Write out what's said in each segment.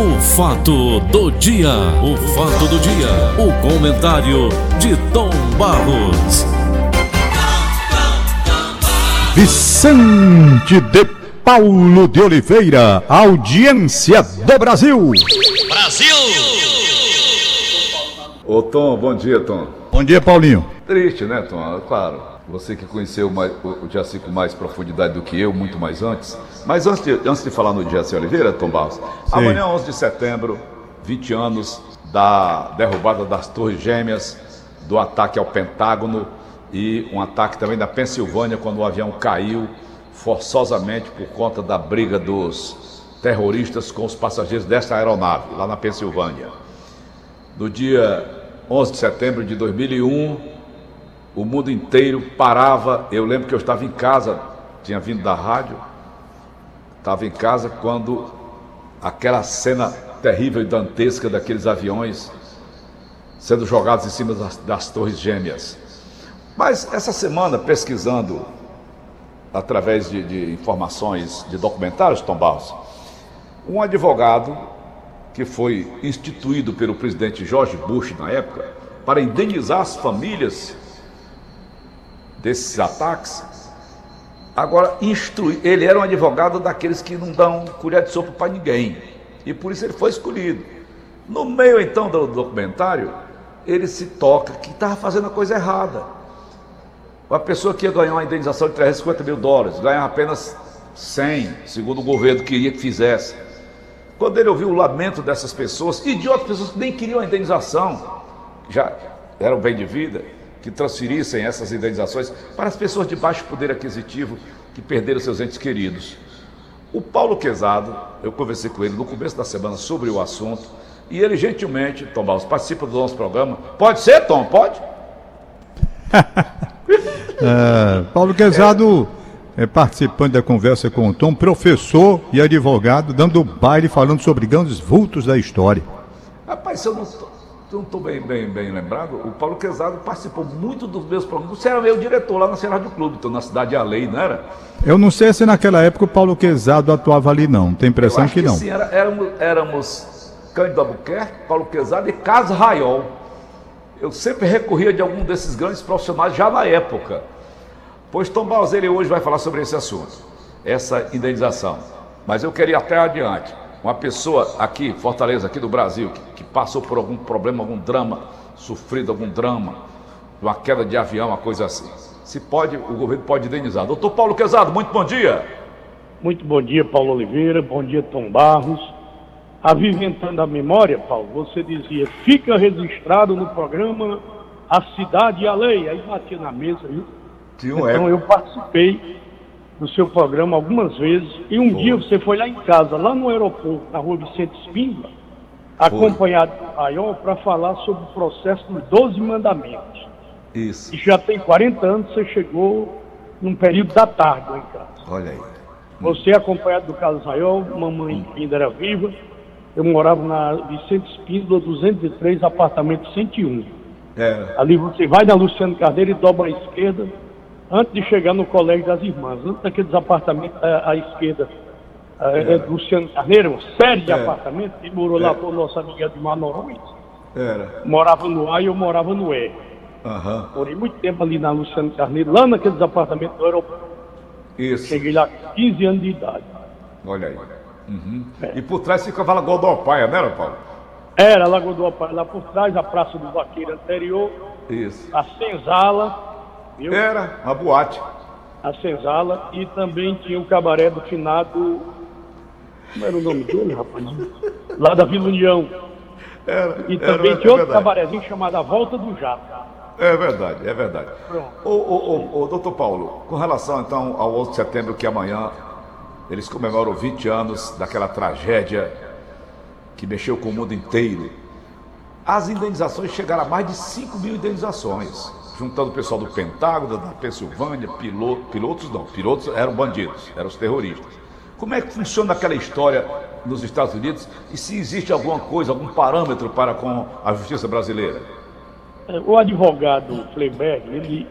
O fato do dia, o fato do dia, o comentário de Tom Barros. Vicente de Paulo de Oliveira, audiência do Brasil. Brasil! Ô Tom, bom dia, Tom. Bom dia, Paulinho. Triste, né, Tom? Claro. Você que conheceu mais, o Jaci com mais profundidade do que eu, muito mais antes. Mas antes de, antes de falar no Jaci Oliveira, Tom Barros, Sim. amanhã, 11 de setembro, 20 anos da derrubada das Torres Gêmeas, do ataque ao Pentágono e um ataque também da Pensilvânia, quando o avião caiu forçosamente por conta da briga dos terroristas com os passageiros desta aeronave, lá na Pensilvânia. No dia 11 de setembro de 2001, o mundo inteiro parava. Eu lembro que eu estava em casa, tinha vindo da rádio, estava em casa quando aquela cena terrível e dantesca daqueles aviões sendo jogados em cima das, das torres gêmeas. Mas essa semana, pesquisando através de, de informações de documentários, Tom Barros, um advogado que foi instituído pelo presidente George Bush na época para indenizar as famílias desses ataques. Agora, instrui, ele era um advogado daqueles que não dão colher de sopa para ninguém. E por isso ele foi escolhido. No meio então do documentário, ele se toca que estava fazendo a coisa errada. Uma pessoa que ia ganhar uma indenização de 350 mil dólares, ganhava apenas 100, segundo o governo queria que fizesse. Quando ele ouviu o lamento dessas pessoas e de outras pessoas que nem queriam a indenização, já eram bem de vida, que transferissem essas indenizações para as pessoas de baixo poder aquisitivo que perderam seus entes queridos. O Paulo Quezado, eu conversei com ele no começo da semana sobre o assunto e ele gentilmente, Tom Barros, participa do nosso programa. Pode ser, Tom? Pode? é, Paulo Quezado é, participando da conversa com o Tom, professor e advogado, dando baile falando sobre grandes vultos da história. Rapaz, eu não não estou bem, bem, bem lembrado, o Paulo Quezado participou muito dos meus programas. Você era meu diretor lá na Serra do Clube, então, na Cidade Alei, não era? Eu não sei se naquela época o Paulo Quezado atuava ali, não. Tem impressão que, que, não. Sim, era, éramos, éramos Cândido Albuquerque, Paulo Quezado e Carlos Raiol. Eu sempre recorria de algum desses grandes profissionais já na época. Pois Tom Balzeiro hoje vai falar sobre esse assunto, essa indenização. Mas eu queria até adiante uma pessoa aqui, Fortaleza, aqui do Brasil, que, passou por algum problema, algum drama, sofrido algum drama, uma queda de avião, uma coisa assim. Se pode, o governo pode indenizar. Doutor Paulo Quezado, muito bom dia. Muito bom dia, Paulo Oliveira, bom dia, Tom Barros. Aviventando a memória, Paulo, você dizia, fica registrado no programa A Cidade e a Lei. Aí batia na mesa, viu? então eu participei no seu programa algumas vezes. E um dia você foi lá em casa, lá no aeroporto, na rua Vicente Espíndola, acompanhado do Raiol, para falar sobre o processo dos 12 mandamentos. Isso. E já tem 40 anos você chegou num período da tarde lá em casa. Olha aí. Você acompanhado do Carlos Raiol, mamãe ainda era viva. Eu morava na Vicente Espíndola, 203, apartamento 101. É. Ali você vai na Luciano Carneiro e dobra à esquerda, antes de chegar no Colégio das Irmãs, antes daqueles apartamentos à, à esquerda, é, é, do Luciano Carneiro, uma série de é. apartamentos, ele morou lá com o nosso amigo de Manorões. Era. Morava no A e eu morava no E. Uhum. Morei muito tempo ali na Luciano Carneiro, lá naqueles apartamentos do aeroporto. Isso. Cheguei lá com 15 anos de idade. Olha aí. Uhum. É. E por trás ficava a Lagoa do Alpaia, não era, Paulo? Era a Lagoa do Alpaia, lá por trás, a Praça do Vaqueiro anterior. Isso. A Senzala Viu? Era, uma boate. A Senzala e também tinha o cabaré do finado. Como era o nome dele, rapaz? Lá da Vila União. Era, e também era, tinha é outro cabarézinho chamado A Volta do Jato. É verdade, é verdade. Ô, ô, ô, ô, doutor Paulo, com relação então ao 11 de setembro, que amanhã eles comemoram 20 anos daquela tragédia que mexeu com o mundo inteiro. As indenizações chegaram a mais de 5 mil indenizações juntando o pessoal do Pentágono, da Pensilvânia, piloto, pilotos não, pilotos eram bandidos, eram os terroristas. Como é que funciona aquela história nos Estados Unidos e se existe alguma coisa, algum parâmetro para com a justiça brasileira? É, o advogado Fleiberg, ele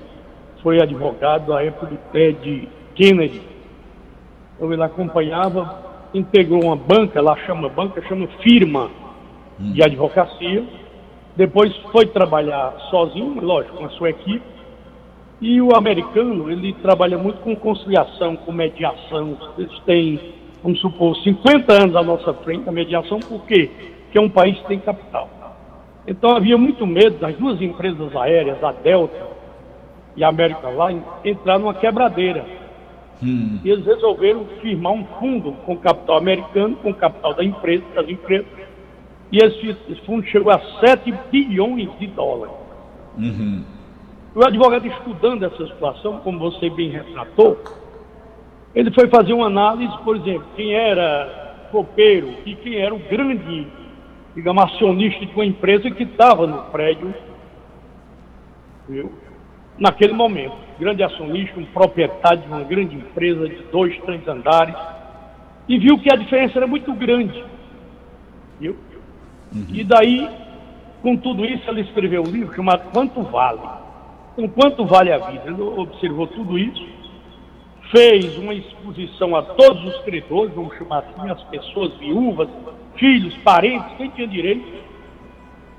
foi advogado à época do Ted Kennedy. Então ele acompanhava integrou uma banca, lá chama banca, chama firma hum. de advocacia. Depois foi trabalhar sozinho, lógico, com a sua equipe. E o americano, ele trabalha muito com conciliação, com mediação. Eles têm, vamos supor, 50 anos à nossa frente a mediação, por quê? Porque é um país que tem capital. Então havia muito medo das duas empresas aéreas, a Delta e a American Line, entrar numa quebradeira. Hum. E eles resolveram firmar um fundo com capital americano, com capital da empresa, das empresas. E esse, esse fundo chegou a 7 bilhões de dólares. Uhum. O advogado estudando essa situação, como você bem retratou, ele foi fazer uma análise, por exemplo, quem era copeiro e quem era o grande digamos, acionista de uma empresa que estava no prédio, viu? naquele momento. Grande acionista, um proprietário de uma grande empresa de dois, três andares, e viu que a diferença era muito grande. Viu? Uhum. E daí, com tudo isso, ele escreveu um livro chamado Quanto Vale? Então, quanto vale a vida? Ele observou tudo isso, fez uma exposição a todos os credores, vamos chamar assim, as pessoas viúvas, filhos, parentes, quem tinha direito,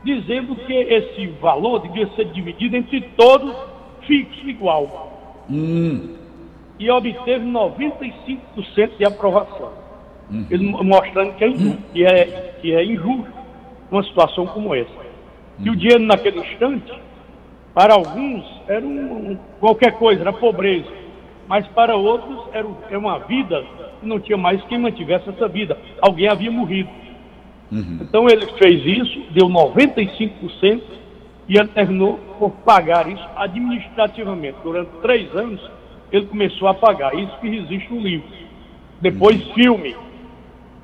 dizendo que esse valor devia ser dividido entre todos fixo igual. Hum. E obteve 95% de aprovação. Uhum. Ele mostrando que é, injusto, que, é, que é injusto uma situação como essa. Uhum. E o dinheiro naquele instante, para alguns, era um, qualquer coisa, era pobreza. Mas para outros era, era uma vida que não tinha mais quem mantivesse essa vida. Alguém havia morrido. Uhum. Então ele fez isso, deu 95% e ele terminou por pagar isso administrativamente. Durante três anos ele começou a pagar. Isso que existe no livro. Depois uhum. filme.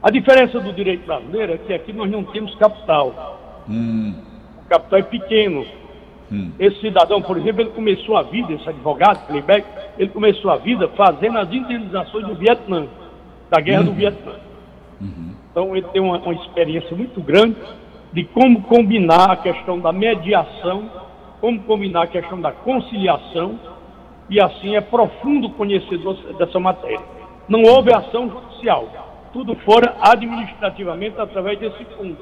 A diferença do direito brasileiro é que aqui nós não temos capital. Uhum. O capital é pequeno. Hum. Esse cidadão, por exemplo, ele começou a vida, esse advogado, Klebeck, ele começou a vida fazendo as indenizações do Vietnã, da guerra do uhum. Vietnã. Uhum. Então ele tem uma, uma experiência muito grande de como combinar a questão da mediação, como combinar a questão da conciliação, e assim é profundo conhecedor dessa matéria. Não houve ação judicial, tudo fora administrativamente através desse fundo.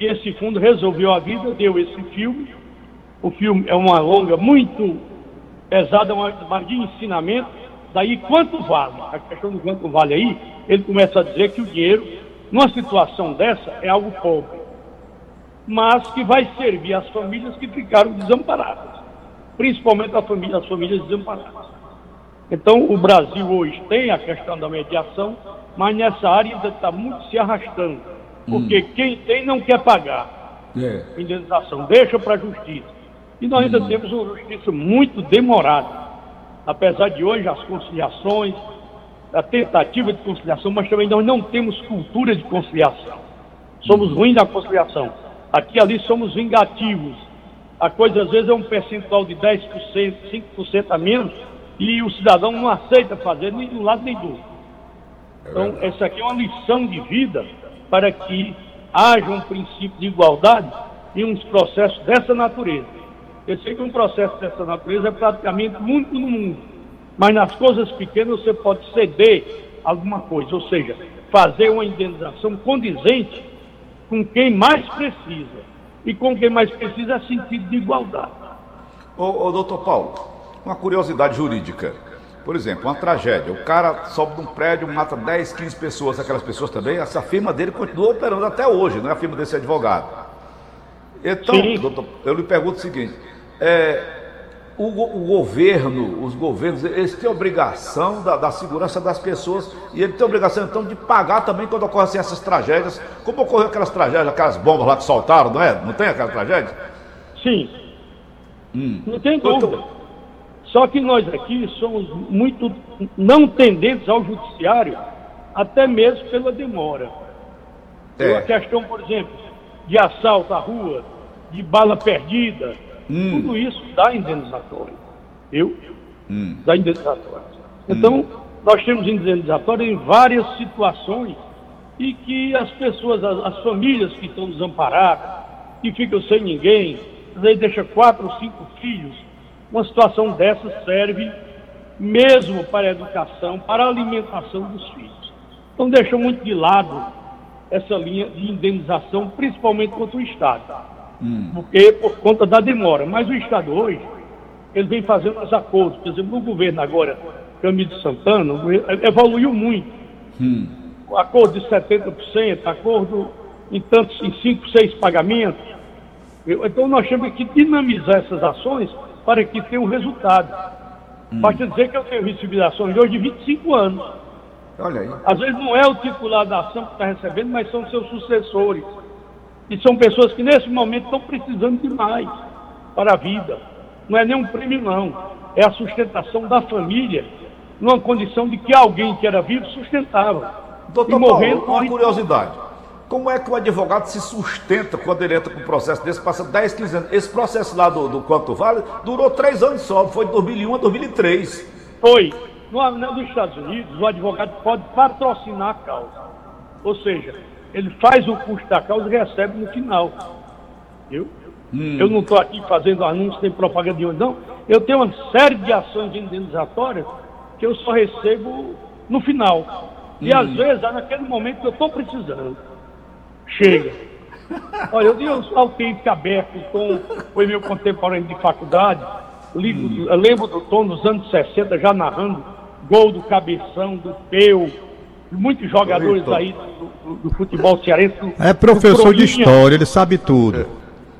E esse fundo resolveu a vida, deu esse filme. O filme é uma longa muito pesada, mas de ensinamento. Daí, quanto vale? A questão do quanto vale aí, ele começa a dizer que o dinheiro numa situação dessa, é algo pobre, mas que vai servir às famílias que ficaram desamparadas, principalmente as famílias, as famílias desamparadas. Então, o Brasil hoje tem a questão da mediação, mas nessa área ainda está muito se arrastando, porque hum. quem tem não quer pagar é. indenização, deixa para a justiça. E nós ainda temos uma justiça muito demorada, apesar de hoje as conciliações, a tentativa de conciliação, mas também nós não temos cultura de conciliação. Somos ruins na conciliação. Aqui ali somos vingativos. A coisa às vezes é um percentual de 10%, 5% a menos, e o cidadão não aceita fazer nem de um lado nem do outro. Então, essa aqui é uma lição de vida para que haja um princípio de igualdade em uns processos dessa natureza. Eu sei que um processo dessa natureza é praticamente único no mundo mas nas coisas pequenas você pode ceder alguma coisa, ou seja, fazer uma indenização condizente com quem mais precisa. E com quem mais precisa é sentido de igualdade. Ô, ô doutor Paulo, uma curiosidade jurídica. Por exemplo, uma tragédia. O cara sobe de um prédio, mata 10, 15 pessoas, aquelas pessoas também, essa firma dele continua operando até hoje, não é a firma desse advogado. Então, doutor, eu lhe pergunto o seguinte: é, o, o, governo, os governos, eles têm obrigação da, da, segurança das pessoas e ele tem obrigação então de pagar também quando ocorrem essas tragédias, como ocorreu aquelas tragédias, aquelas bombas lá que soltaram, não é? Não tem aquela tragédia? Sim. Hum. Não tem dúvida. Então... Só que nós aqui somos muito não tendentes ao judiciário, até mesmo pela demora. É. A questão, por exemplo, de assalto à rua, de bala perdida, Hum. Tudo isso dá indenizatório. Eu? Hum. Dá indenizatório. Então, hum. nós temos indenizatório em várias situações e que as pessoas, as, as, famílias que estão desamparadas, que ficam sem ninguém, aí deixa quatro ou cinco filhos, uma situação dessa serve mesmo para a educação, para a alimentação dos filhos. Então deixam muito de lado essa linha de indenização, principalmente contra o Estado. Hum. Porque por conta da demora. Mas o Estado hoje, ele vem fazendo os acordos. Por exemplo, o governo agora, Camilo Santana, evoluiu muito. Hum. Acordo de 70%, acordo em tantos, em 5, 6 pagamentos. Então nós temos que dinamizar essas ações para que tenha um resultado. Hum. Basta dizer que eu tenho recebido ações de hoje de 25 anos. Olha aí. Às vezes não é o titular da ação que está recebendo, mas são seus sucessores. E são pessoas que nesse momento estão precisando de mais para a vida. Não é nem um prêmio, não. É a sustentação da família numa condição de que alguém que era vivo sustentava. Doutor e morrendo, Paulo, uma curiosidade. Como é que o advogado se sustenta quando ele entra com um processo desse, passa 10, 15 anos? Esse processo lá do, do Quanto Vale durou três anos só, foi de 2001 a 2003. Foi. No, nos Estados Unidos, o advogado pode patrocinar a causa. Ou seja, ele faz o custo da causa e recebe no final. Eu, hum. eu não estou aqui fazendo anúncio nem propaganda de hoje, não. Eu tenho uma série de ações indenizatórias que eu só recebo no final. E hum. às vezes naquele momento que eu estou precisando. Chega. Olha, eu tenho um autêntico aberto com o meu contemporâneo de faculdade. Hum. Eu lembro do Tom nos anos 60 já narrando gol do Cabeção, do Peu, muitos jogadores aí do, do, do, futebol cearense. É professor de história, ele sabe tudo.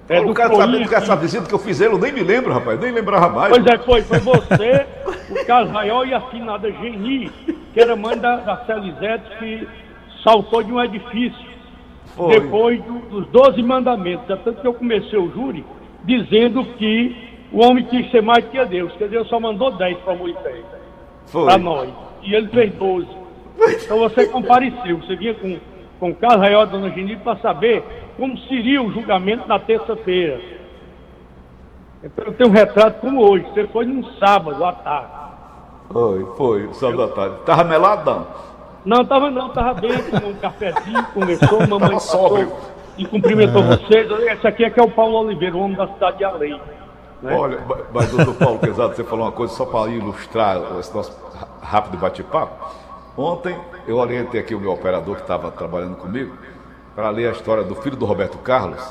É, do cara saber que essa visita que eu fiz ele, eu nem me lembro, rapaz, nem lembrava mais. Pois é, foi, foi você, o Carlos Raiol e a finada Geni, que era mãe da, da Celizete, que saltou de um edifício foi. depois do, dos 12 mandamentos. É tanto que eu comecei o júri dizendo que o homem quis ser mais que Deus, que Deus só mandou 10 para Moisés, para nós, e ele fez 12. Então você compareceu, você vinha com, com o Carlos Raiol Dona Geni para saber como seria o julgamento na terça-feira. Então eu tenho um retrato como hoje. Você foi num sábado à tarde. Foi, foi, sábado à tarde. Tava melado, não? Não, tava não, tava bem, com um cafezinho, conversou, mamãe passou e cumprimentou é. vocês. Esse aqui é que é o Paulo Oliveira, o homem da cidade de Além. Né? Olha, mas doutor Paulo Pesado, você falou uma coisa só para ilustrar esse nosso rápido bate-papo. Ontem eu orientei aqui o meu operador que estava trabalhando comigo para ler a história do filho do Roberto Carlos,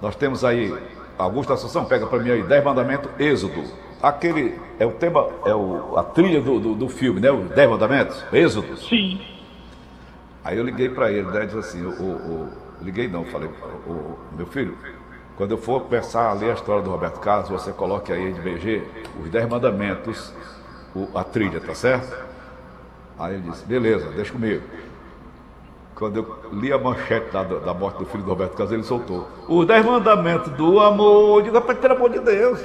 nós temos aí, Augusto Assunção, pega para mim aí, Dez Mandamentos, Êxodo. Aquele é o tema, é o, a trilha do, do, do filme, né? Os Dez Mandamentos, Êxodo. Sim. Aí eu liguei para ele, né? Disse assim, o, o, liguei não, falei, o, meu filho, quando eu for começar a ler a história do Roberto Carlos, você coloque aí de BG os Dez Mandamentos, o, a trilha, tá certo? Aí ele disse, beleza, deixa comigo. Quando eu li a manchete da, da morte do filho do Roberto Carlos, ele soltou. Os dez mandamentos do amor. Eu digo, rapaz, pelo amor de Deus.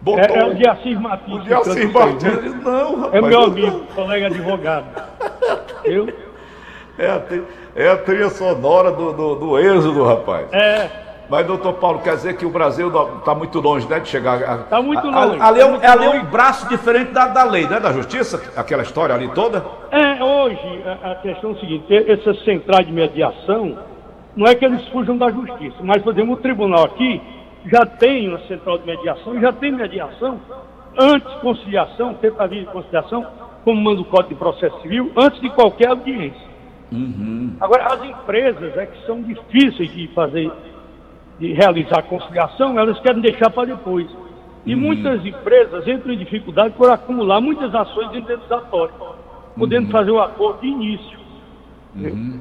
Botou, é, é o Diacir Martins. O Diacir Martins. Não, rapaz. É meu amigo, não. colega advogado. Eu? É a, é a trilha sonora do, do, do êxodo, rapaz. É. Mas, doutor Paulo, quer dizer que o Brasil está muito longe né, de chegar. Está muito longe. A, ali, é, um, tá ali é um braço diferente da, da lei, né? Da justiça, aquela história ali toda. É, hoje, a, a questão é a seguinte: essas centrais de mediação, não é que eles fujam da justiça, mas, por exemplo, o tribunal aqui já tem uma central de mediação, já tem mediação antes conciliação, tentativa de conciliação, como manda o Código de Processo Civil, antes de qualquer audiência. Uhum. Agora, as empresas é que são difíceis de fazer de realizar a conciliação, elas querem deixar para depois. E uhum. muitas empresas entram em dificuldade por acumular muitas ações indenizatórias, podendo uhum. fazer o acordo de início. Uhum.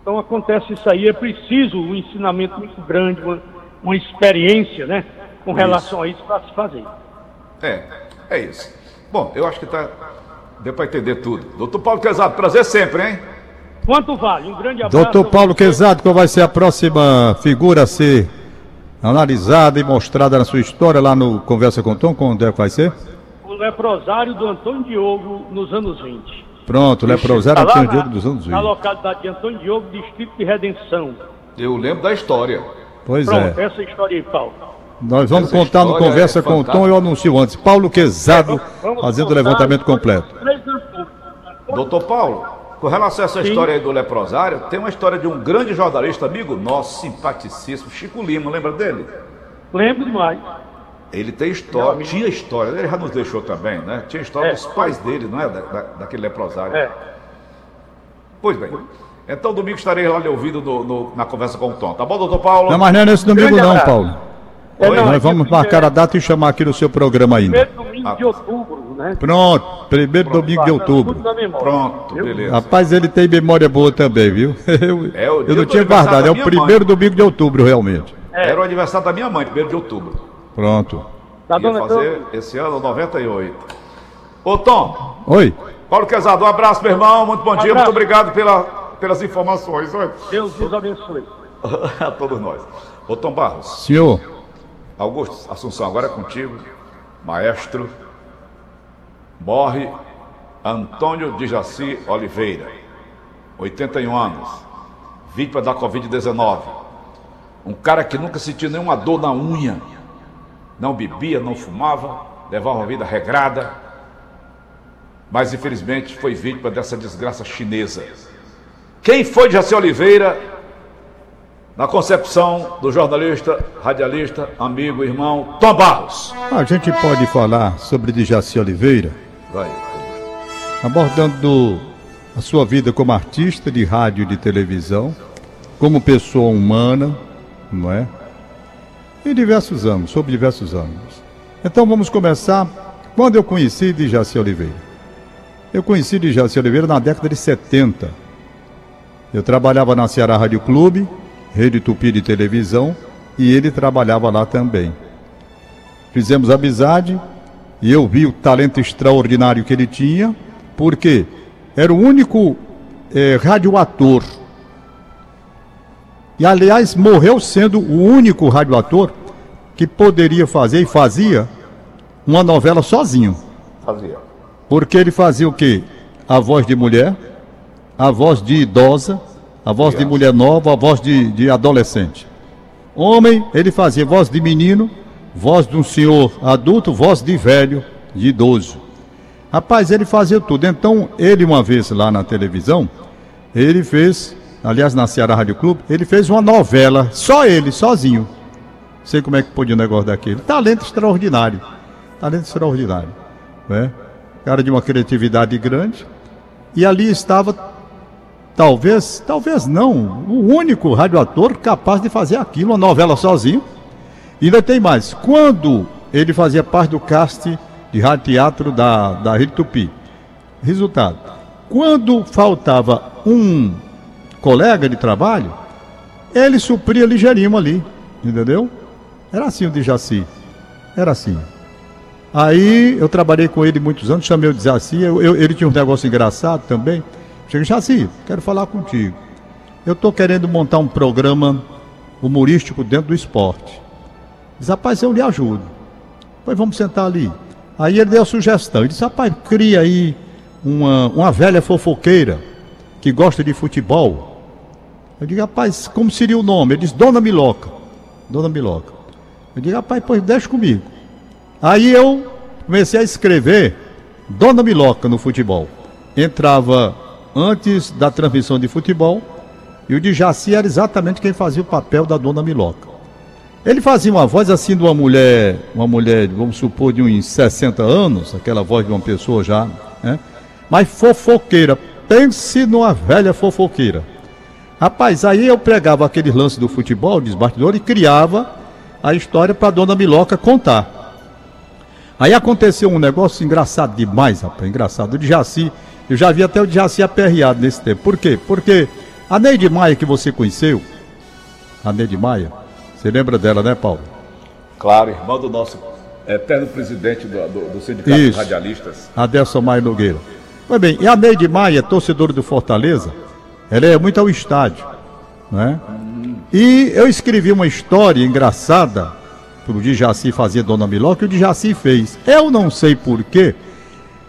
Então acontece isso aí, é preciso um ensinamento muito grande, uma, uma experiência né, com relação isso. a isso para se fazer. É, é isso. Bom, eu acho que tá, deu para entender tudo. Doutor Paulo Quezado, prazer sempre, hein? Quanto vale? Um grande abraço. Doutor Paulo Quezado, qual vai ser a próxima figura a ser analisada e mostrada na sua história lá no Conversa com Tom? Quando é que vai ser? O leprosário do Antônio Diogo nos anos 20. Pronto, o leprosário tá Antônio Diogo dos anos 20. Na localidade de Antônio Diogo, Distrito de Redenção. Eu lembro da história. Pois Pronto, é. essa história aí, Paulo. Nós vamos essa contar no Conversa é com o Tom, eu anuncio antes. Paulo Quezado é, fazendo o levantamento completo. Doutor Paulo, com relação a essa Sim. história aí do leprosário, tem uma história de um grande jornalista, amigo nosso, simpaticíssimo, Chico Lima, lembra dele? Lembro demais. Ele tem história, tinha história, ele já nos deixou também, né? Tinha história é. dos pais dele, não é? Da, da, daquele leprosário. É. Pois bem. Então domingo estarei lá lhe ouvindo no, no, na conversa com o Tom. Tá bom, doutor Paulo? Não, mas não é nesse domingo não, Paulo. É, não, Nós vamos marcar a data e chamar aqui no seu programa ainda. Primeiro domingo ah. de outubro, né? Pronto, primeiro Pronto, domingo de outubro. Pronto, beleza. Rapaz, ele tem memória boa também, viu? Eu, é, eu não tinha guardado, é o primeiro mãe. domingo de outubro, realmente. É. Era o aniversário da minha mãe, primeiro de outubro. Pronto. Tá Ia fazer esse ano 98. Ô Tom. Oi. Paulo Quezado, um abraço, meu irmão. Muito bom um dia, muito obrigado pela, pelas informações. Oi. Deus nos abençoe. A todos nós. Ô Tom Barros. Senhor. Augusto Assunção, agora é contigo. Maestro. Morre Antônio de Jaci Oliveira, 81 anos, vítima da Covid-19. Um cara que nunca sentiu nenhuma dor na unha, não bebia, não fumava, levava uma vida regrada, mas infelizmente foi vítima dessa desgraça chinesa. Quem foi Jaci Oliveira na concepção do jornalista, radialista, amigo, irmão Tom Barros? A gente pode falar sobre Jaci Oliveira, Vai. abordando a sua vida como artista de rádio e de televisão, como pessoa humana, não é? Em diversos anos, sobre diversos anos. Então vamos começar quando eu conheci Jaci Oliveira. Eu conheci de Jaci Oliveira na década de 70. Eu trabalhava na Ceará Rádio Clube, Rede Tupi de televisão, e ele trabalhava lá também. Fizemos amizade e eu vi o talento extraordinário que ele tinha, porque era o único é, radioator. E aliás, morreu sendo o único radioator que poderia fazer e fazia uma novela sozinho. Fazia. Porque ele fazia o quê? A voz de mulher, a voz de idosa, a voz de mulher nova, a voz de, de adolescente. Homem, ele fazia voz de menino, voz de um senhor adulto, voz de velho, de idoso. Rapaz, ele fazia tudo. Então, ele uma vez lá na televisão, ele fez, aliás, na Ceará Rádio Clube, ele fez uma novela, só ele, sozinho. Sei como é que podia um negócio daquele. Talento extraordinário. Talento extraordinário. Né? cara de uma criatividade grande. E ali estava, talvez, talvez não, o único radioator capaz de fazer aquilo, uma novela sozinho. E ainda tem mais, quando ele fazia parte do cast de rádio teatro da, da Rede Tupi. Resultado, quando faltava um colega de trabalho, ele supria ligeirinho ali, entendeu? Era assim o de Jaci, era assim. Aí eu trabalhei com ele muitos anos, chamei o Desaci, eu, eu, ele tinha um negócio engraçado também. Cheguei, Jaci, quero falar contigo. Eu estou querendo montar um programa humorístico dentro do esporte. Diz, rapaz, eu lhe ajudo. Pois vamos sentar ali. Aí ele deu a sugestão. Ele disse, rapaz, cria aí uma, uma velha fofoqueira que gosta de futebol. Eu digo, rapaz, como seria o nome? Ele disse, Dona Miloca. Dona Miloca. Eu digo, rapaz, pois deixa comigo. Aí eu comecei a escrever Dona Miloca no futebol. Entrava antes da transmissão de futebol e o de Jaci era exatamente quem fazia o papel da Dona Miloca. Ele fazia uma voz assim de uma mulher, uma mulher, vamos supor, de uns 60 anos, aquela voz de uma pessoa já, né? Mas fofoqueira. Pense numa velha fofoqueira. Rapaz, aí eu pregava aquele lance do futebol, bastidor, e criava a história para Dona Miloca contar. Aí aconteceu um negócio engraçado demais, rapaz, engraçado. O de Jaci, eu já vi até o Jaci aperreado nesse tempo. Por quê? Porque a Neide Maia que você conheceu, a Neide Maia, você lembra dela, né, Paulo? Claro, irmão do nosso eterno presidente do, do, do Sindicato Isso, Radialistas. Adelson Maia Nogueira. Pois bem, e a Neide Maia, torcedora do Fortaleza, ela é muito ao estádio, né? E eu escrevi uma história engraçada pro Dijaci fazer Dona Miló, que o Dijaci fez. Eu não sei porquê.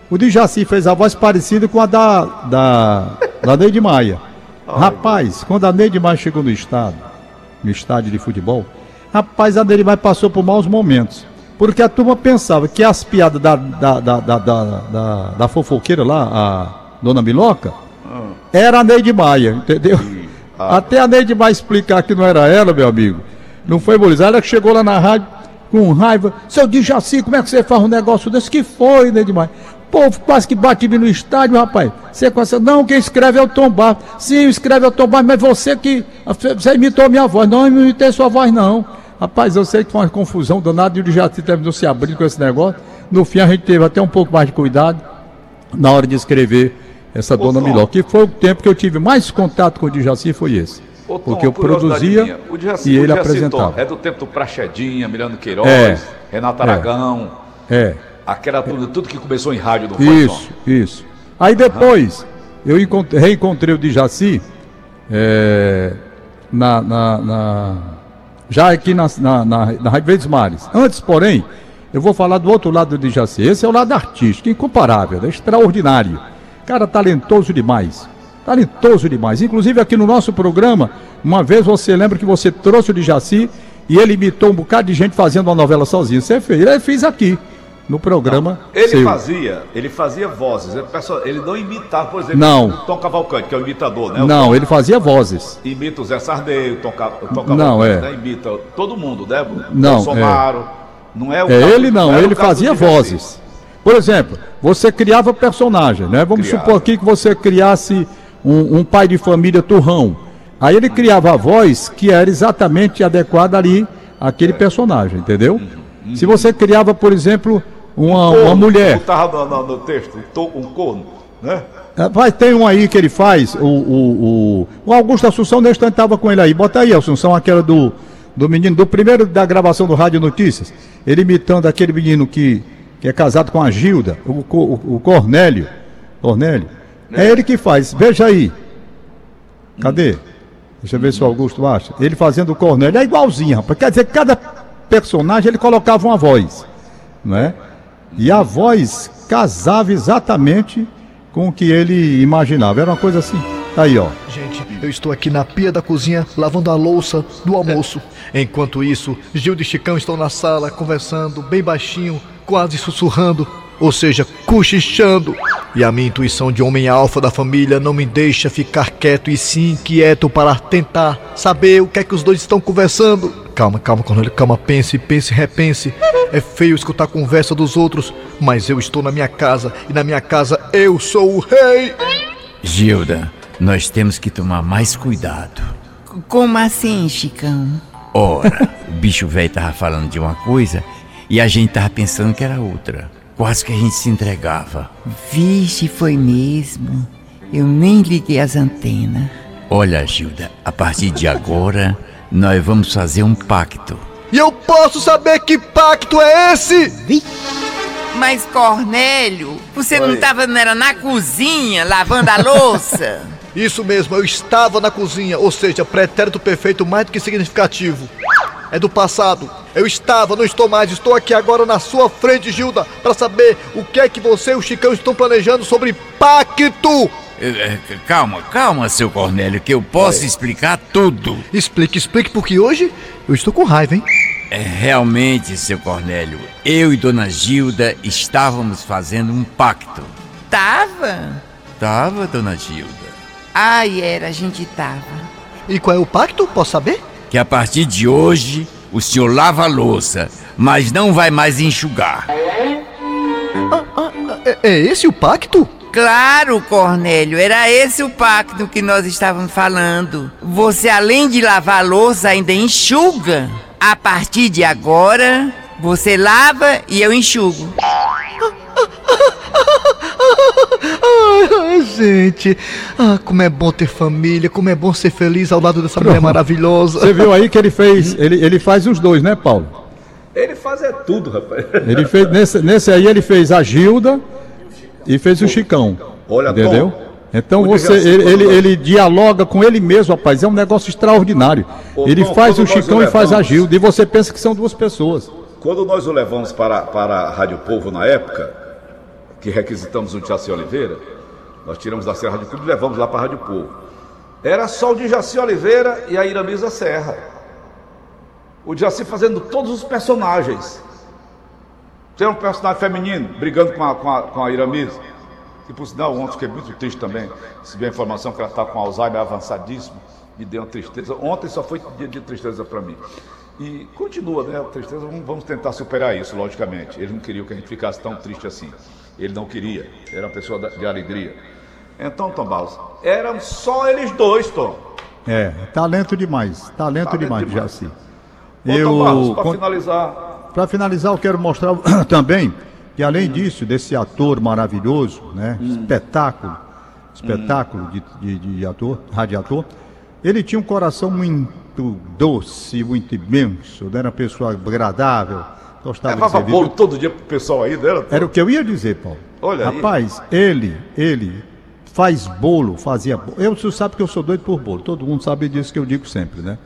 O Dijaci fez a voz parecida com a da, da, da Neide Maia. Rapaz, quando a Neide Maia chegou no estado, no estádio de futebol, rapaz, a Neide Maia passou por maus momentos. Porque a turma pensava que as piadas da, da, da, da, da, da fofoqueira lá, a Dona Miloca, ah. era a Neide Maia, entendeu? Ah. Até a Neide Maia explicar que não era ela, meu amigo. Não foi Morizar, ela que chegou lá na rádio com raiva. Seu Dijaci, como é que você faz um negócio desse? Que foi, né, demais? Povo quase que bate no estádio, rapaz. Você conhece? Não, quem escreve é o Tom Barros. Sim, escreve é o Tom Barros, mas você que. Você imitou a minha voz. Não, eu imitei sua voz, não. Rapaz, eu sei que foi uma confusão danada e o Jaci terminou se abrindo com esse negócio. No fim, a gente teve até um pouco mais de cuidado na hora de escrever essa Ô, dona Tom. Miló. Que foi o tempo que eu tive mais contato com o Djaci, foi esse. Ô, Tom, porque eu produzia Jaci, e ele apresentava. Tom, é do tempo do Prachedinha, Milano Queiroz, é, Renato Aragão. É. é. Aquela tudo, que começou em rádio do Isso, isso. Aí depois, eu encontrei, reencontrei o Djaci é, na, na, na, já aqui na, na, na, na Rádio Verdes Mares. Antes, porém, eu vou falar do outro lado do Djaci. Esse é o lado artístico, incomparável, é extraordinário. Cara talentoso demais. Talentoso demais. Inclusive aqui no nosso programa, uma vez você lembra que você trouxe o Djaci e ele imitou um bocado de gente fazendo uma novela sozinho. Você fez. Ele fez aqui no programa. Não, ele seu. fazia, ele fazia vozes. Ele não imitava, por exemplo, não. o Tom Cavalcante, que é o imitador, né? O não, Tom, ele fazia vozes. Imita o Zé Sardeio, o Tom, Cavalcante, não, é. né? imita todo mundo, né? Não, Bolsonaro. É. Não é o é caso, ele não, não ele fazia vozes. Por exemplo, você criava personagem, né? Vamos criava. supor aqui que você criasse um, um, pai de família turrão. Aí ele criava a voz que era exatamente adequada ali àquele personagem, entendeu? Uhum, uhum. Se você criava, por exemplo, uma, um uma mulher. Estava no, no, texto, um corno, né? Vai, tem um aí que ele faz, o, o, o, o Augusto Assunção, nesse instante estava com ele aí. Bota aí, Assunção, aquela do, do menino, do primeiro da gravação do Rádio Notícias. Ele imitando aquele menino que que é casado com a Gilda, o, o, o Cornélio. Cornélio. É. é ele que faz. Veja aí. Cadê? Deixa eu ver se o Augusto acha. Ele fazendo o Cornélio. É igualzinho, rapaz. Quer dizer, cada personagem ele colocava uma voz. Né? E a voz casava exatamente com o que ele imaginava. Era uma coisa assim. Tá aí, ó. Gente, eu estou aqui na pia da cozinha lavando a louça do almoço. Enquanto isso, Gilda e Chicão estão na sala conversando bem baixinho quase sussurrando, ou seja, cochichando. E a minha intuição de homem alfa da família não me deixa ficar quieto e sim inquieto para tentar saber o que é que os dois estão conversando. Calma, calma, Cornélio, calma, pense, pense, repense. É feio escutar a conversa dos outros, mas eu estou na minha casa e na minha casa eu sou o rei. Gilda, nós temos que tomar mais cuidado. Como assim, Chicão? Ora, o bicho velho tava falando de uma coisa e a gente tava pensando que era outra. Quase que a gente se entregava. Vixe, foi mesmo. Eu nem liguei as antenas. Olha, Gilda, a partir de agora, nós vamos fazer um pacto. E eu posso saber que pacto é esse? Mas, Cornélio, você Oi. não estava não era na cozinha, lavando a louça? Isso mesmo, eu estava na cozinha, ou seja, pretérito perfeito mais do que significativo é do passado. Eu estava, não estou mais, estou aqui agora na sua frente, Gilda, para saber o que é que você e o Chicão estão planejando sobre pacto. É, é, calma, calma, seu Cornélio, que eu posso explicar tudo. Explique, explique, porque hoje eu estou com raiva, hein? É, realmente, seu Cornélio, eu e Dona Gilda estávamos fazendo um pacto. Tava? Tava, Dona Gilda. Ai, era, a gente tava. E qual é o pacto? Posso saber? que a partir de hoje o senhor lava a louça, mas não vai mais enxugar. Ah, ah, é, é esse o pacto? Claro, Cornélio, era esse o pacto que nós estávamos falando. Você, além de lavar a louça, ainda enxuga. A partir de agora, você lava e eu enxugo. Ai, gente, ah, como é bom ter família, como é bom ser feliz ao lado dessa mulher maravilhosa. Você viu aí que ele fez, ele, ele faz os dois, né, Paulo? Ele faz é tudo, rapaz. Ele fez, nesse, nesse aí ele fez a Gilda e fez o Chicão. Olha, entendeu? Tom, então você, ele, ele, ele, dialoga com ele mesmo, rapaz. É um negócio extraordinário. Ô, ele Tom, faz o Chicão e faz a Gilda. E você pensa que são duas pessoas. Quando nós o levamos para, para a Rádio Povo na época, que requisitamos o Jaci Oliveira, nós tiramos da Serra Rádio Clube e levamos lá para a Rádio Povo. Era só o de Jaci Oliveira e a Iramisa Serra. O Jaci fazendo todos os personagens. Tem um personagem feminino brigando com a, com a, com a. Que por sinal, ontem fiquei muito triste também. Recebi a informação que ela está com Alzheimer avançadíssimo. Me deu uma tristeza. Ontem só foi dia de tristeza para mim. E continua, né? A tristeza, vamos tentar superar isso, logicamente. Eles não queriam que a gente ficasse tão triste assim. Ele não queria, era uma pessoa de alegria. Então, Tom Barros, eram só eles dois, Tom. É, talento demais, talento, talento demais, demais. Jaci. Eu, para finalizar. Para finalizar, eu quero mostrar também que além disso, desse ator maravilhoso, né? Hum. Espetáculo, espetáculo hum. de, de, de ator, radiator, ele tinha um coração muito doce, muito imenso, né? era uma pessoa agradável, gostava Levava de bolo todo dia pro pessoal aí dela? Era o que eu ia dizer, Paulo. Olha Rapaz, aí. ele, ele faz bolo, fazia bolo. Eu, você sabe que eu sou doido por bolo, todo mundo sabe disso que eu digo sempre, né?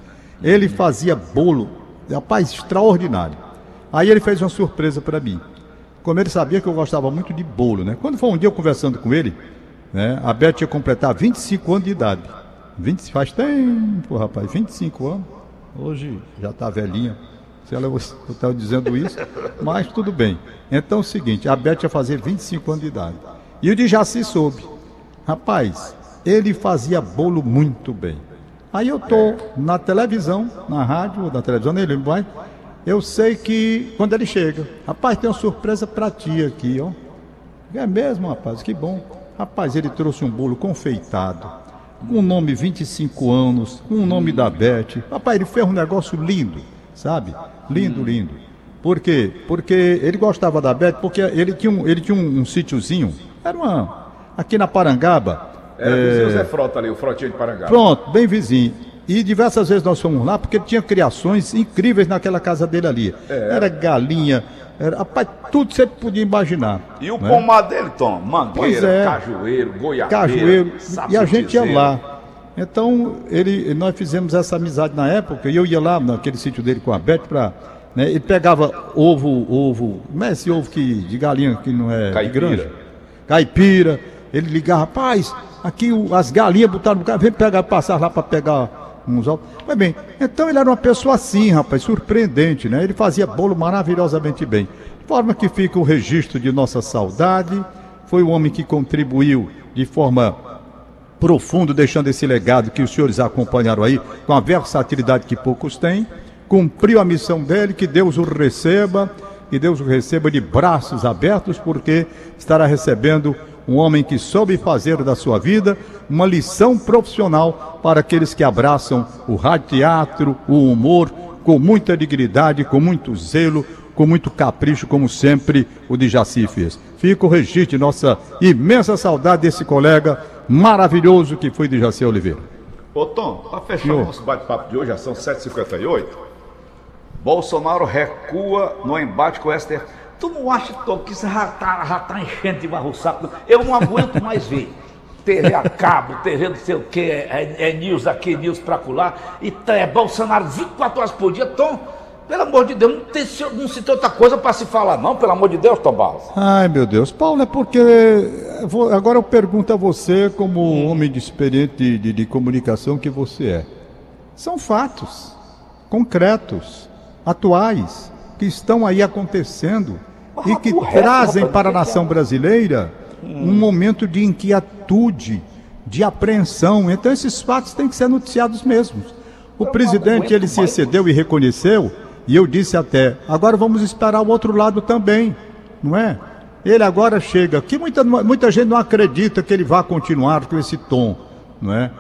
Ele fazia bolo, rapaz, extraordinário. Aí ele fez uma surpresa para mim como ele sabia que eu gostava muito de bolo, né? Quando foi um dia eu conversando com ele, né? A Beth ia completar 25 anos de idade. 20, faz tempo, rapaz, 25 anos. Hoje já está velhinha. Se ela está dizendo isso, mas tudo bem. Então é o seguinte, a Beth ia fazer 25 anos de idade. E o de Jaci soube. Rapaz, ele fazia bolo muito bem. Aí eu tô na televisão, na rádio, na televisão, ele vai eu sei que quando ele chega, rapaz, tem uma surpresa para ti aqui, ó. É mesmo, rapaz, que bom. Rapaz, ele trouxe um bolo confeitado, com o nome 25 anos, com o nome da Beth. Rapaz, ele fez um negócio lindo, sabe? Lindo, lindo. Por quê? Porque ele gostava da Beth, porque ele tinha um, ele tinha um, um sítiozinho, era uma. aqui na Parangaba. Era é, vizinho Zé Frota ali, o Frotinho de Parangaba. Pronto, bem vizinho. E diversas vezes nós fomos lá porque ele tinha criações incríveis naquela casa dele ali. É. Era galinha, era, rapaz, tudo você podia imaginar. E o né? pomar dele, Tom? Mangueira, é. cajueiro, goiabeira. Cajueiro. E a gente ia lá. Então, ele, nós fizemos essa amizade na época, e eu ia lá naquele sítio dele com a Beth para. Né, ele pegava ovo, ovo, não é esse ovo que, de galinha que não é Caipira. grande. Caipira. Ele ligava, rapaz, aqui o, as galinhas botaram no carro, vem pegar, passar lá para pegar uns. Mas bem, então ele era uma pessoa assim, rapaz, surpreendente, né? Ele fazia bolo maravilhosamente bem. De forma que fica o registro de nossa saudade. Foi um homem que contribuiu de forma profunda, deixando esse legado que os senhores acompanharam aí, com a versatilidade que poucos têm. Cumpriu a missão dele, que Deus o receba, que Deus o receba de braços abertos, porque estará recebendo um homem que soube fazer da sua vida uma lição profissional para aqueles que abraçam o rádio teatro, o humor, com muita dignidade, com muito zelo, com muito capricho, como sempre o de Jaci fez. Fica o registro de nossa imensa saudade desse colega maravilhoso que foi de Jaci Oliveira. Ô Tom, para fechar o nosso bate-papo de hoje, já são 7h58. Bolsonaro recua no embate com Esther Tu não acha, Tom, que isso já tá, já tá enchendo de barro saco? Eu não aguento mais ver. TV a cabo, TV não sei o que, é, é, é news aqui, news pra colar, e tá, é Bolsonaro 24 horas por dia, Tom. Pelo amor de Deus, não, tem, não se tem outra coisa para se falar, não, pelo amor de Deus, Tom Barros. Ai, meu Deus. Paulo, é porque. Agora eu pergunto a você, como hum. homem de experiente de, de comunicação que você é. São fatos concretos, atuais, que estão aí acontecendo e que trazem para a nação brasileira um momento de inquietude, de apreensão. Então esses fatos têm que ser noticiados mesmos. O presidente ele se excedeu e reconheceu, e eu disse até, agora vamos esperar o outro lado também, não é? Ele agora chega, que muita, muita gente não acredita que ele vá continuar com esse tom, não é?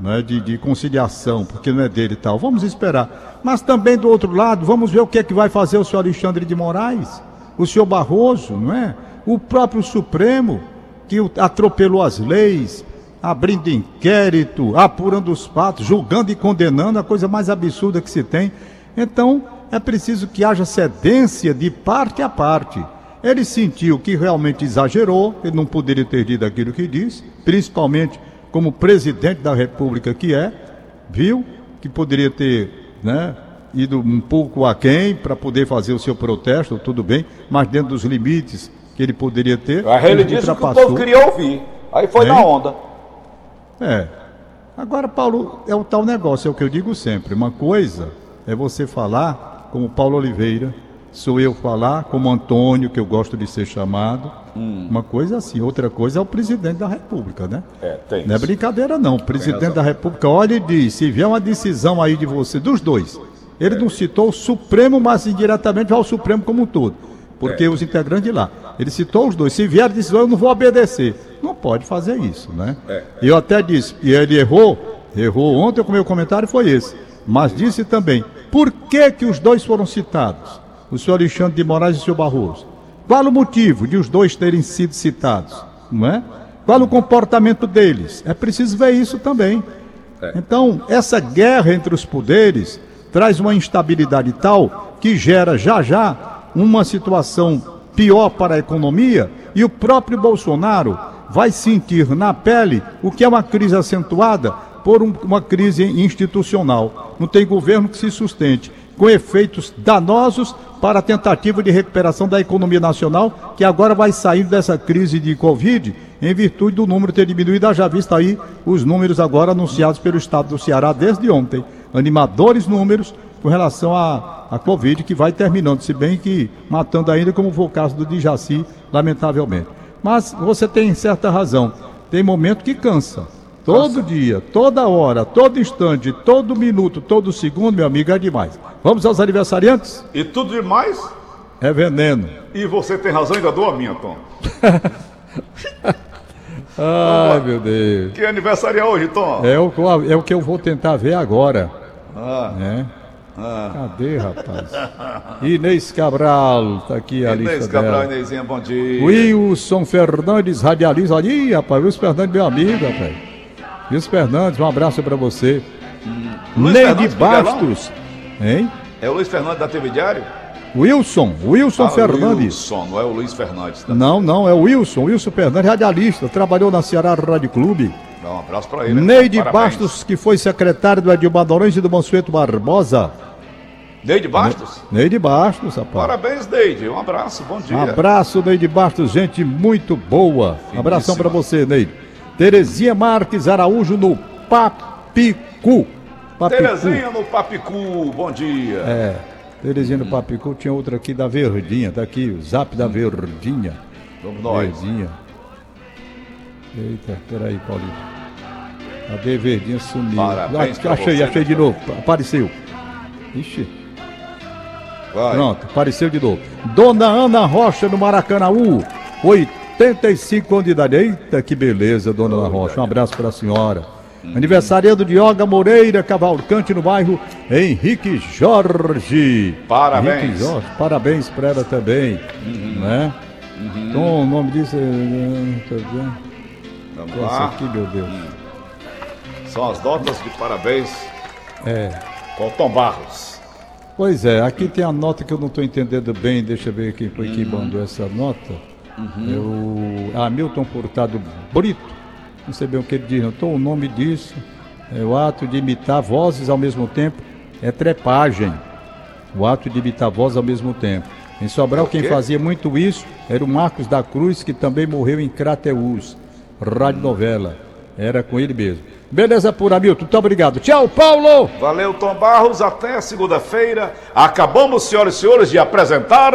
Não é de, de conciliação, porque não é dele e tal. Vamos esperar. Mas também do outro lado, vamos ver o que é que vai fazer o senhor Alexandre de Moraes o senhor Barroso, não é? O próprio Supremo, que atropelou as leis, abrindo inquérito, apurando os fatos, julgando e condenando, a coisa mais absurda que se tem. Então, é preciso que haja cedência de parte a parte. Ele sentiu que realmente exagerou, ele não poderia ter dito aquilo que disse, principalmente como presidente da República que é, viu que poderia ter né, ido um pouco aquém para poder fazer o seu protesto, tudo bem, mas dentro dos limites que ele poderia ter. Aí ele disse que o povo queria ouvir. Aí foi na onda. É. Agora, Paulo, é o tal negócio, é o que eu digo sempre. Uma coisa é você falar como Paulo Oliveira, sou eu falar como Antônio, que eu gosto de ser chamado. Hum. Uma coisa é assim, outra coisa é o presidente da República, né? É, tem. Não é brincadeira, não. O presidente da República olha e diz: se vier uma decisão aí de você, dos dois, ele não citou o Supremo, mas indiretamente vai ao Supremo como um todo. Porque é. os integrantes de lá. Ele citou os dois. Se vier, disse: Eu não vou obedecer. Não pode fazer isso, né? É. Eu até disse, e ele errou, errou ontem, o meu comentário foi esse. Mas disse também: por que, que os dois foram citados? O senhor Alexandre de Moraes e o senhor Barroso. Qual o motivo de os dois terem sido citados? Não é? Qual o comportamento deles? É preciso ver isso também. É. Então, essa guerra entre os poderes traz uma instabilidade tal que gera já já uma situação pior para a economia e o próprio Bolsonaro vai sentir na pele o que é uma crise acentuada por um, uma crise institucional. Não tem governo que se sustente, com efeitos danosos para a tentativa de recuperação da economia nacional, que agora vai saindo dessa crise de Covid em virtude do número ter diminuído. Já vista aí os números agora anunciados pelo Estado do Ceará desde ontem. Animadores números com relação à, à Covid, que vai terminando, se bem que matando ainda, como foi o caso do Dijaci, lamentavelmente. Mas você tem certa razão. Tem momento que cansa. Todo Nossa. dia, toda hora, todo instante, todo minuto, todo segundo, meu amigo, é demais. Vamos aos aniversariantes? E tudo demais? É veneno. E você tem razão, ainda dou a minha, Tom. Ai, meu Deus. Que aniversário é hoje, Tom? É o, é o que eu vou tentar ver agora. Ah. Né? Ah. Cadê, rapaz? Inês Cabral, tá aqui a Inês lista Cabral, dela. Inêsinha, bom dia. Wilson Fernandes, radialista. Ali, rapaz, Wilson Fernandes, meu amigo, rapaz. Wilson Fernandes, um abraço pra você. Hum. Neide Bastos. Hein? É o Luiz Fernandes da TV Diário? Wilson, Wilson ah, Fernandes. Wilson, não é o Luiz Fernandes. Tá? Não, não, é o Wilson, Wilson Fernandes, radialista, trabalhou na Ceará Rádio Clube. Dá um abraço para ele. Neide Bastos, que foi secretário do Edilmar Dorões e do Mansueto Barbosa. Neide Bastos? Neide Bastos, rapaz. Parabéns, Neide. Um abraço, bom dia. Um abraço, Neide Bastos, gente muito boa. Um abração para você, Neide. Terezinha Marques Araújo no Papicu. Papicu. Terezinha no Papicu, bom dia. É, Terezinha no Papicu, tinha outra aqui da Verdinha, tá aqui, o zap da Verdinha. Vamos nós. Verdinha. Eita, peraí, Paulinho. Cadê Verdinha sumiu? Parabéns ah, achei, achei de novo, apareceu. Ixi. Vai. Pronto, apareceu de novo. Dona Ana Rocha no Maracanãú, 85 anos de idade. Eita, que beleza, Dona Ana Rocha. Um abraço para a senhora. Aniversariando de Olga Moreira Cavalcante no bairro Henrique Jorge. Parabéns. Henrique Jorge, parabéns para ela também. Uhum. Né? Uhum. Então, o nome disso é. Vamos Essa lá. aqui, meu Deus. Hum. São as notas de parabéns. É. Com Tom Barros. Pois é, aqui tem a nota que eu não estou entendendo bem, deixa eu ver quem foi que uhum. mandou essa nota. Uhum. É o Hamilton Furtado Brito, não sei bem o que ele diz, então o nome disso é o ato de imitar vozes ao mesmo tempo, é trepagem. O ato de imitar vozes ao mesmo tempo. Em Sobral, quem fazia muito isso era o Marcos da Cruz, que também morreu em Crateús, rádio novela. Era com ele mesmo. Beleza por Hamilton, muito obrigado. Tchau, Paulo! Valeu, Tom Barros. Até segunda-feira. Acabamos, senhoras e senhores, de apresentar.